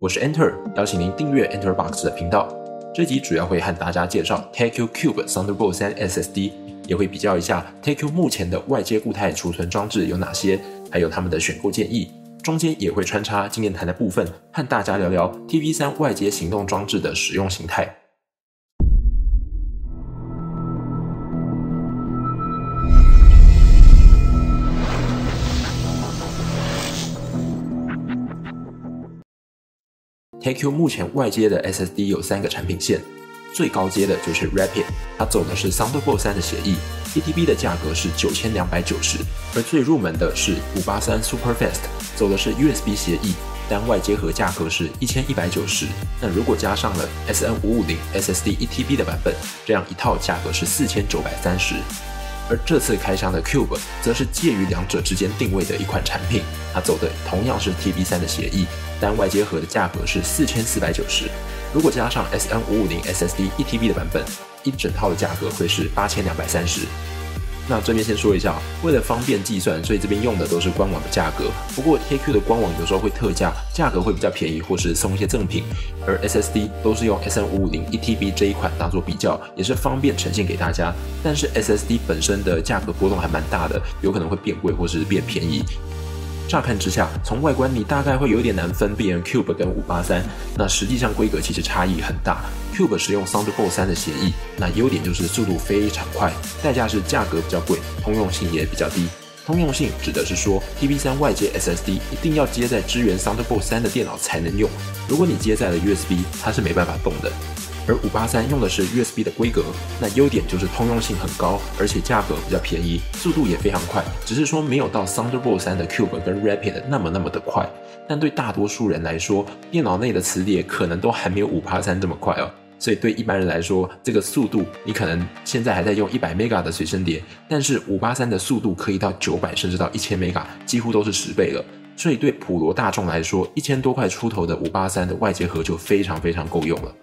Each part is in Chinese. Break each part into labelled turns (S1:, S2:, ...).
S1: 我是 Enter，邀请您订阅 Enter Box 的频道。这集主要会和大家介绍 TQ Cube Thunderbolt 三 SSD，也会比较一下 TQ 目前的外接固态储存装置有哪些，还有他们的选购建议。中间也会穿插经验谈的部分，和大家聊聊 TV3 外接行动装置的使用形态。TQ 目前外接的 SSD 有三个产品线，最高阶的就是 Rapid，它走的是 Thunderbolt 3的协议，ETB 的价格是九千两百九十，而最入门的是五八三 Superfast，走的是 USB 协议，单外接盒价格是一千一百九十，那如果加上了 SN 五五零 SSD 1 TB 的版本，这样一套价格是四千九百三十。而这次开箱的 Cube 则是介于两者之间定位的一款产品，它走的同样是 TB3 的协议，单外接盒的价格是四千四百九十，如果加上 SN 五五零 SSD 一 TB 的版本，一整套的价格会是八千两百三十。那这边先说一下，为了方便计算，所以这边用的都是官网的价格。不过 TQ 的官网有时候会特价，价格会比较便宜，或是送一些赠品。而 SSD 都是用 SN 五五零一 TB 这一款当做比较，也是方便呈现给大家。但是 SSD 本身的价格波动还蛮大的，有可能会变贵或是变便宜。乍看之下，从外观你大概会有点难分辨 Cube 跟五八三，那实际上规格其实差异很大。Cube 使用 Thunderbolt 3的协议，那优点就是速度非常快，代价是价格比较贵，通用性也比较低。通用性指的是说，TB3 外接 SSD 一定要接在支援 Thunderbolt 3的电脑才能用，如果你接在了 USB，它是没办法动的。而五八三用的是 USB 的规格，那优点就是通用性很高，而且价格比较便宜，速度也非常快，只是说没有到 Thunderbolt 3的 Cube 跟 Rapid 那么那么的快。但对大多数人来说，电脑内的磁碟可能都还没有五八三这么快哦。所以对一般人来说，这个速度你可能现在还在用一百 mega 的随身碟，但是五八三的速度可以到九百甚至到一千 mega，几乎都是十倍了。所以对普罗大众来说，一千多块出头的五八三的外接盒就非常非常够用了。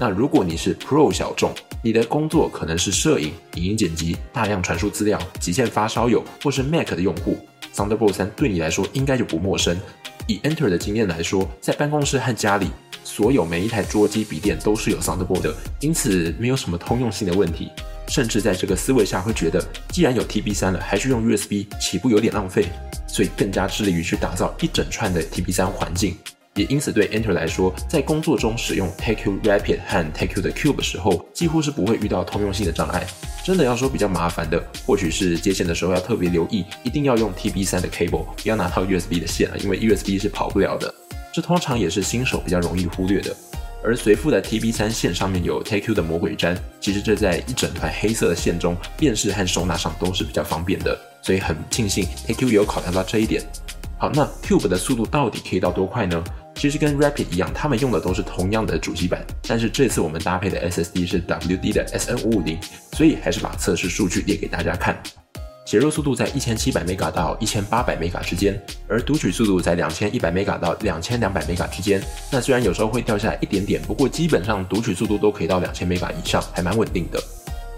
S1: 那如果你是 Pro 小众，你的工作可能是摄影、影音剪辑、大量传输资料、极限发烧友，或是 Mac 的用户，Thunderbolt 3对你来说应该就不陌生。以 Enter 的经验来说，在办公室和家里。所有每一台桌机、笔电都是有 Thunderbolt 的，因此没有什么通用性的问题。甚至在这个思维下，会觉得既然有 TB3 了，还去用 USB，岂不有点浪费？所以更加致力于去打造一整串的 TB3 环境。也因此对 Enter 来说，在工作中使用 Take You Rapid 和 TakeU 的 Cube 的时候，几乎是不会遇到通用性的障碍。真的要说比较麻烦的，或许是接线的时候要特别留意，一定要用 TB3 的 cable，不要拿到 USB 的线了，因为 USB 是跑不了的。这通常也是新手比较容易忽略的，而随附的 TB3 线上面有 Take You 的魔鬼毡，其实这在一整团黑色的线中辨识和收纳上都是比较方便的，所以很庆幸 Take You 有考量到这一点。好，那 Cube 的速度到底可以到多快呢？其实跟 Rapid 一样，他们用的都是同样的主机板，但是这次我们搭配的 SSD 是 WD 的 SN550，所以还是把测试数据列给大家看。写入速度在一千七百 mega 到一千八百 mega 之间，而读取速度在两千一百 mega 到两千两百 mega 之间。那虽然有时候会掉下来一点点，不过基本上读取速度都可以到两千 mega 以上，还蛮稳定的。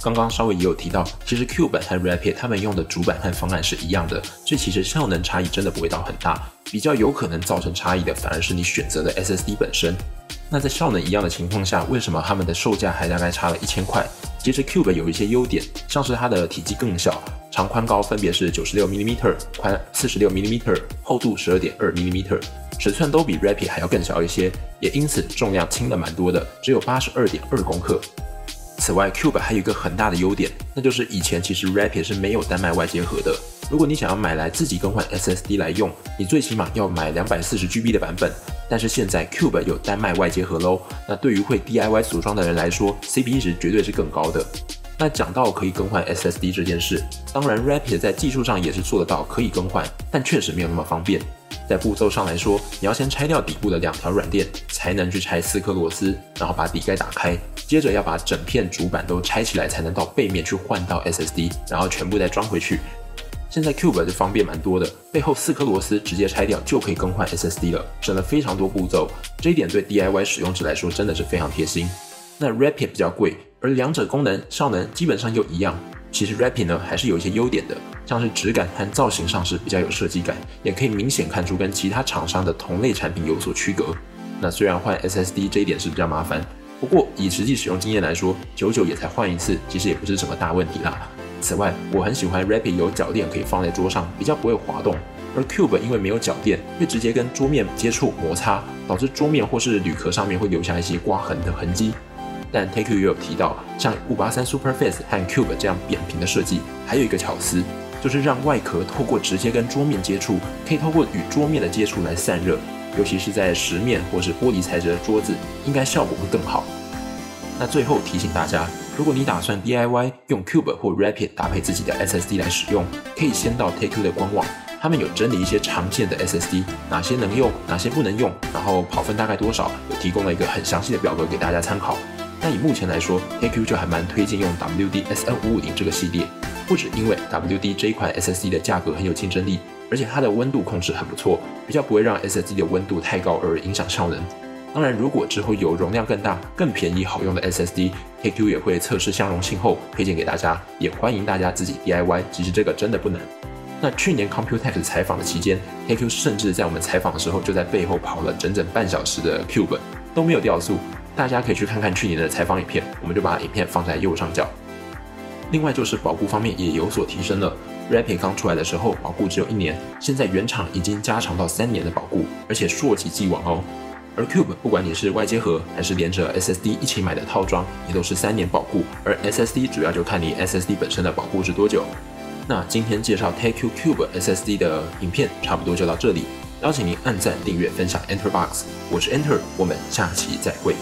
S1: 刚刚稍微也有提到，其实 Cube 和 Rapid 他们用的主板和方案是一样的，这其实效能差异真的不会到很大。比较有可能造成差异的，反而是你选择的 SSD 本身。那在效能一样的情况下，为什么它们的售价还大概差了一千块？其实 Cube 有一些优点，像是它的体积更小。长宽高分别是九十六 mm，宽四十六 mm，厚度十二点二 mm，尺寸都比 Rapid 还要更小一些，也因此重量轻了蛮多的，只有八十二点二公克。此外，Cube 还有一个很大的优点，那就是以前其实 Rapid 是没有单卖外接盒的。如果你想要买来自己更换 SSD 来用，你最起码要买两百四十 GB 的版本。但是现在 Cube 有单卖外接盒喽，那对于会 DIY 组装的人来说，CP 值绝对是更高的。那讲到可以更换 SSD 这件事，当然 Rapid 在技术上也是做得到可以更换，但确实没有那么方便。在步骤上来说，你要先拆掉底部的两条软垫，才能去拆四颗螺丝，然后把底盖打开，接着要把整片主板都拆起来，才能到背面去换到 SSD，然后全部再装回去。现在 Cube 就方便蛮多的，背后四颗螺丝直接拆掉就可以更换 SSD 了，省了非常多步骤。这一点对 DIY 使用者来说真的是非常贴心。那 Rapid 比较贵。而两者功能效能基本上又一样，其实 Rapid 呢还是有一些优点的，像是质感和造型上是比较有设计感，也可以明显看出跟其他厂商的同类产品有所区隔。那虽然换 SSD 这一点是比较麻烦，不过以实际使用经验来说，久久也才换一次，其实也不是什么大问题啦。此外，我很喜欢 Rapid 有脚垫可以放在桌上，比较不会滑动。而 Cube 因为没有脚垫，会直接跟桌面接触摩擦，导致桌面或是铝壳上面会留下一些刮痕的痕迹。但 TakeU 也有提到，像五八三 Superface 和 Cube 这样扁平的设计，还有一个巧思，就是让外壳透过直接跟桌面接触，可以透过与桌面的接触来散热，尤其是在石面或是玻璃材质的桌子，应该效果会更好。那最后提醒大家，如果你打算 DIY 用 Cube 或 Rapid 搭配自己的 SSD 来使用，可以先到 TakeU 的官网，他们有整理一些常见的 SSD，哪些能用，哪些不能用，然后跑分大概多少，有提供了一个很详细的表格给大家参考。那以目前来说，TakeU 就还蛮推荐用 WD SN 五五零这个系列，不止因为 WD 这一款 SSD 的价格很有竞争力，而且它的温度控制很不错，比较不会让 SSD 的温度太高而影响效能。当然，如果之后有容量更大、更便宜、好用的 SSD，KQ 也会测试相容性后推荐给大家，也欢迎大家自己 DIY。其实这个真的不难。那去年 Computex 采访的期间，KQ 甚至在我们采访的时候就在背后跑了整整半小时的 Cube，都没有掉速。大家可以去看看去年的采访影片，我们就把影片放在右上角。另外就是保固方面也有所提升了，Rapid 刚出来的时候保固只有一年，现在原厂已经加长到三年的保固，而且溯及既往哦。而 Cube 不管你是外接盒还是连着 SSD 一起买的套装，也都是三年保固，而 SSD 主要就看你 SSD 本身的保固是多久。那今天介绍 TakeU Cube SSD 的影片差不多就到这里，邀请您按赞、订阅、分享 Enter Box，我是 Enter，我们下期再会。